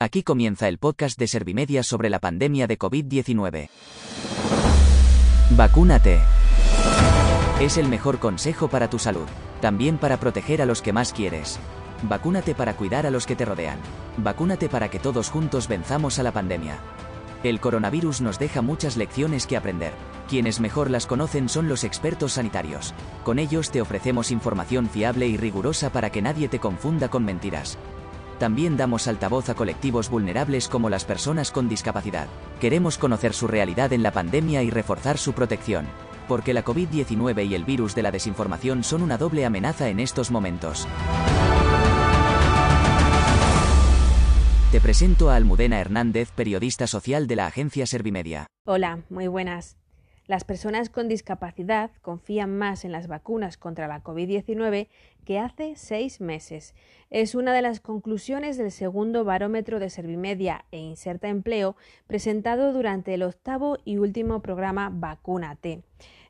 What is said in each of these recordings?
Aquí comienza el podcast de Servimedia sobre la pandemia de COVID-19. Vacúnate. Es el mejor consejo para tu salud, también para proteger a los que más quieres. Vacúnate para cuidar a los que te rodean. Vacúnate para que todos juntos venzamos a la pandemia. El coronavirus nos deja muchas lecciones que aprender. Quienes mejor las conocen son los expertos sanitarios. Con ellos te ofrecemos información fiable y rigurosa para que nadie te confunda con mentiras. También damos altavoz a colectivos vulnerables como las personas con discapacidad. Queremos conocer su realidad en la pandemia y reforzar su protección. Porque la COVID-19 y el virus de la desinformación son una doble amenaza en estos momentos. Te presento a Almudena Hernández, periodista social de la agencia Servimedia. Hola, muy buenas. Las personas con discapacidad confían más en las vacunas contra la COVID-19 que hace seis meses. Es una de las conclusiones del segundo barómetro de Servimedia e Inserta Empleo presentado durante el octavo y último programa Vacúnate.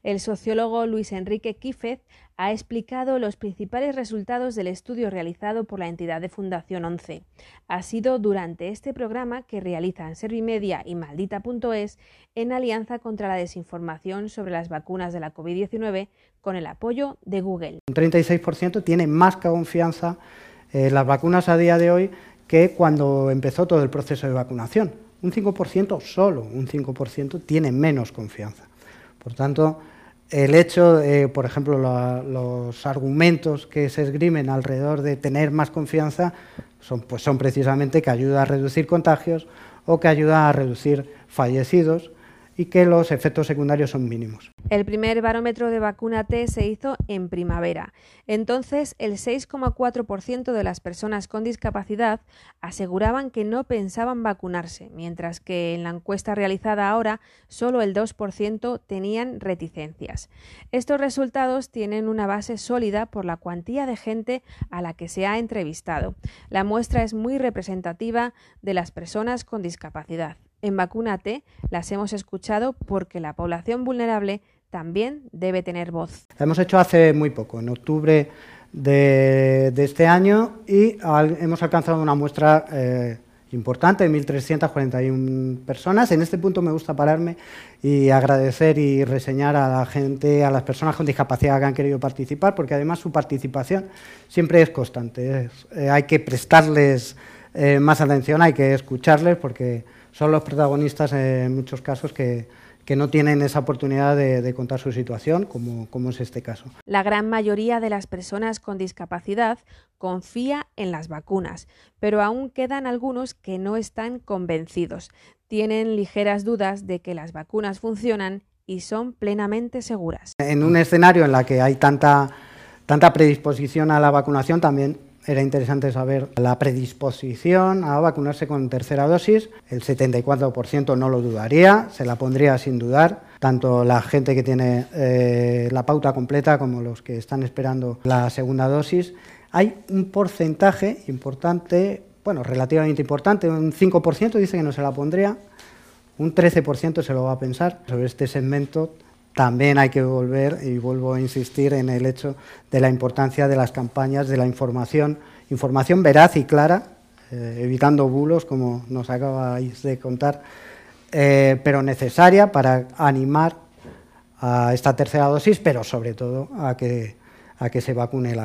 El sociólogo Luis Enrique Quífez ha explicado los principales resultados del estudio realizado por la entidad de Fundación 11. Ha sido durante este programa que realizan Servimedia y Maldita.es en alianza contra la desinformación sobre las vacunas de la COVID-19 con el apoyo de Google. Un 36% tiene más confianza en las vacunas a día de hoy que cuando empezó todo el proceso de vacunación. Un 5%, solo un 5%, tiene menos confianza. Por tanto, el hecho, por ejemplo, los argumentos que se esgrimen alrededor de tener más confianza son, pues son precisamente que ayuda a reducir contagios o que ayuda a reducir fallecidos y que los efectos secundarios son mínimos. El primer barómetro de vacuna T se hizo en primavera. Entonces, el 6,4% de las personas con discapacidad aseguraban que no pensaban vacunarse, mientras que en la encuesta realizada ahora solo el 2% tenían reticencias. Estos resultados tienen una base sólida por la cuantía de gente a la que se ha entrevistado. La muestra es muy representativa de las personas con discapacidad. En Vacúnate las hemos escuchado porque la población vulnerable también debe tener voz. La hemos hecho hace muy poco, en octubre de, este año, y hemos alcanzado una muestra eh, importante, 1.341 personas. En este punto me gusta pararme y agradecer y reseñar a la gente, a las personas con discapacidad que han querido participar, porque además su participación siempre es constante. Eh, hay que prestarles eh, más atención, hay que escucharles, porque son los protagonistas en muchos casos que, no tienen esa oportunidad de, contar su situación, como, como, es este caso. La gran mayoría de las personas con discapacidad confía en las vacunas, pero aún quedan algunos que no están convencidos. Tienen ligeras dudas de que las vacunas funcionan y son plenamente seguras. En un escenario en el que hay tanta, tanta predisposición a la vacunación, también era interesante saber la predisposición a vacunarse con tercera dosis. El 74% no lo dudaría, se la pondría sin dudar. Tanto la gente que tiene eh, la pauta completa como los que están esperando la segunda dosis. Hay un porcentaje importante, bueno, relativamente importante, un 5% dice que no se la pondría, un 13% se lo va a pensar sobre este segmento también hay que volver, y vuelvo a insistir en el hecho de la importancia de las campañas, de la información, información veraz y clara, eh, evitando bulos, como nos acabáis de contar, eh, pero necesaria para animar a esta tercera dosis, pero sobre todo a que a que se vacune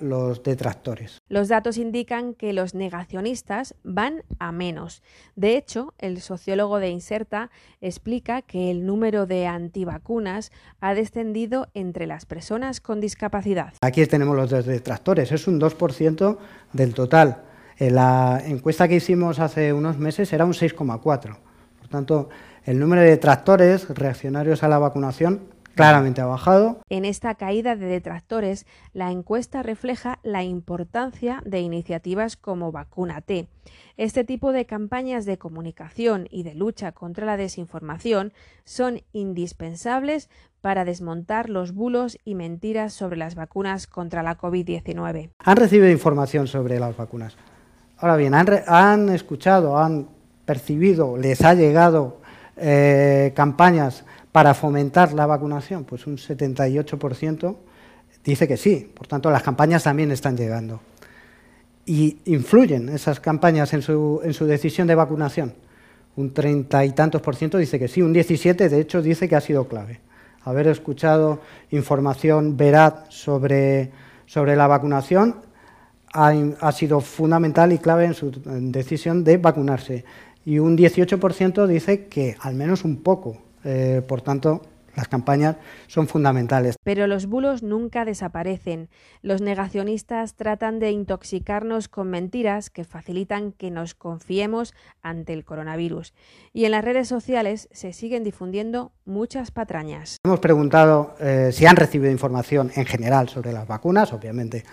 los detractores. Los datos indican que los negacionistas van a menos. De hecho, el sociólogo de Inserta explica que el número de antivacunas ha descendido entre las personas con discapacidad. Aquí tenemos los detractores, es un 2% del total. En la encuesta que hicimos hace unos meses era un 6,4%. Por tanto, el número de detractores reaccionarios a la vacunación claramente ha bajado. En esta caída de detractores, la encuesta refleja la importancia de iniciativas como Vacúnate. Este tipo de campañas de comunicación y de lucha contra la desinformación son indispensables para desmontar los bulos y mentiras sobre las vacunas contra la COVID-19. Han recibido información sobre las vacunas. Ahora bien, han, escuchado, han percibido, les ha llegado eh, campañas para fomentar la vacunación? Pues un 78% dice que sí, por tanto las campañas también están llegando. y influyen esas campañas en su, decisión de vacunación. Un treinta y tantos por ciento dice que sí, un 17 de hecho dice que ha sido clave. Haber escuchado información veraz sobre, la vacunación ha, sido fundamental y clave en su decisión de vacunarse. Y un 18% dice que al menos un poco. Eh, por tanto, las campañas son fundamentales. Pero los bulos nunca desaparecen. Los negacionistas tratan de intoxicarnos con mentiras que facilitan que nos confiemos ante el coronavirus. Y en las redes sociales se siguen difundiendo muchas patrañas. Hemos preguntado eh, si han recibido información en general sobre las vacunas, obviamente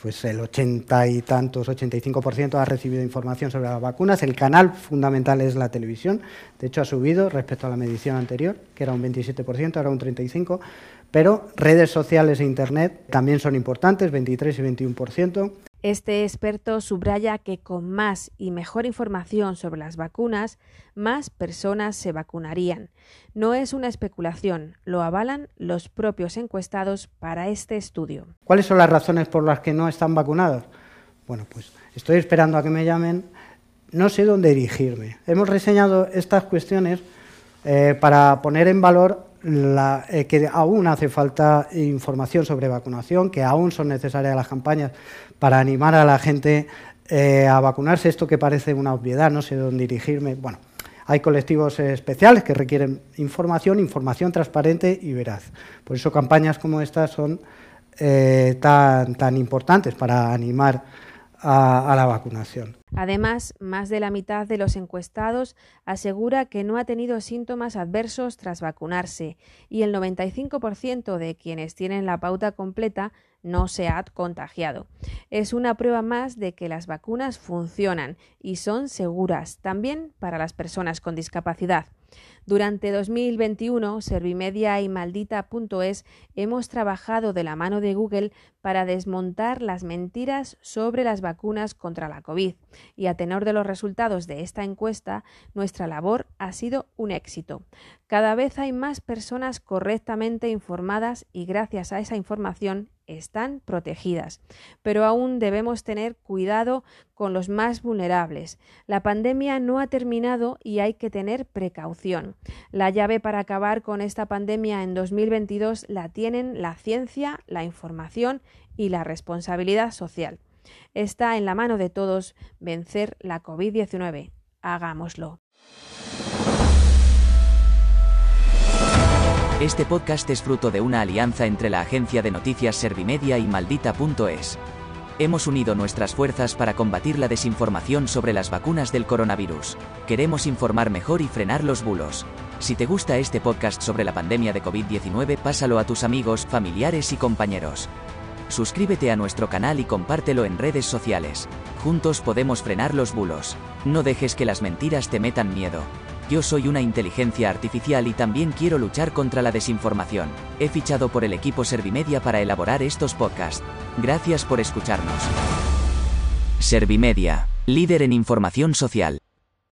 pues el 80 y tantos, 85% ha recibido información sobre las vacunas. El canal fundamental es la televisión. De hecho, ha subido respecto a la medición anterior, que era un 27%, ahora un 35%. Pero redes sociales e Internet también son importantes, 23 y 21%. Este experto subraya que con más y mejor información sobre las vacunas, más personas se vacunarían. No es una especulación, lo avalan los propios encuestados para este estudio. ¿Cuáles son las razones por las que no están vacunados? Bueno, pues estoy esperando a que me llamen, no sé dónde dirigirme. Hemos reseñado estas cuestiones eh, para poner en valor eh, que aún hace falta información sobre vacunación, que aún son necesarias las campañas para animar a la gente eh, a vacunarse. Esto que parece una obviedad, no sé dónde dirigirme. Bueno, hay colectivos especiales que requieren información, información transparente y veraz. Por eso campañas como estas son eh, tan, tan importantes para animar a, la vacunación. Además, más de la mitad de los encuestados asegura que no ha tenido síntomas adversos tras vacunarse y el 95% de quienes tienen la pauta completa no se ha contagiado. Es una prueba más de que las vacunas funcionan y son seguras también para las personas con discapacidad. Durante 2021, Servimedia y Maldita.es hemos trabajado de la mano de Google para desmontar las mentiras sobre las vacunas contra la COVID. Y a tenor de los resultados de esta encuesta, nuestra labor ha sido un éxito. Cada vez hay más personas correctamente informadas y gracias a esa información están protegidas. Pero aún debemos tener cuidado con los más vulnerables. La pandemia no ha terminado y hay que tener precaución. La llave para acabar con esta pandemia en 2022 la tienen la ciencia, la información y la responsabilidad social. Está en la mano de todos vencer la COVID-19. Hagámoslo. Este podcast es fruto de una alianza entre la agencia de noticias Servimedia y Maldita.es. Hemos unido nuestras fuerzas para combatir la desinformación sobre las vacunas del coronavirus. Queremos informar mejor y frenar los bulos. Si te gusta este podcast sobre la pandemia de COVID-19, pásalo a tus amigos, familiares y compañeros. Suscríbete a nuestro canal y compártelo en redes sociales. Juntos podemos frenar los bulos. No dejes que las mentiras te metan miedo. Yo soy una inteligencia artificial y también quiero luchar contra la desinformación. He fichado por el equipo Servimedia para elaborar estos podcasts. Gracias por escucharnos. Servimedia, líder en información social.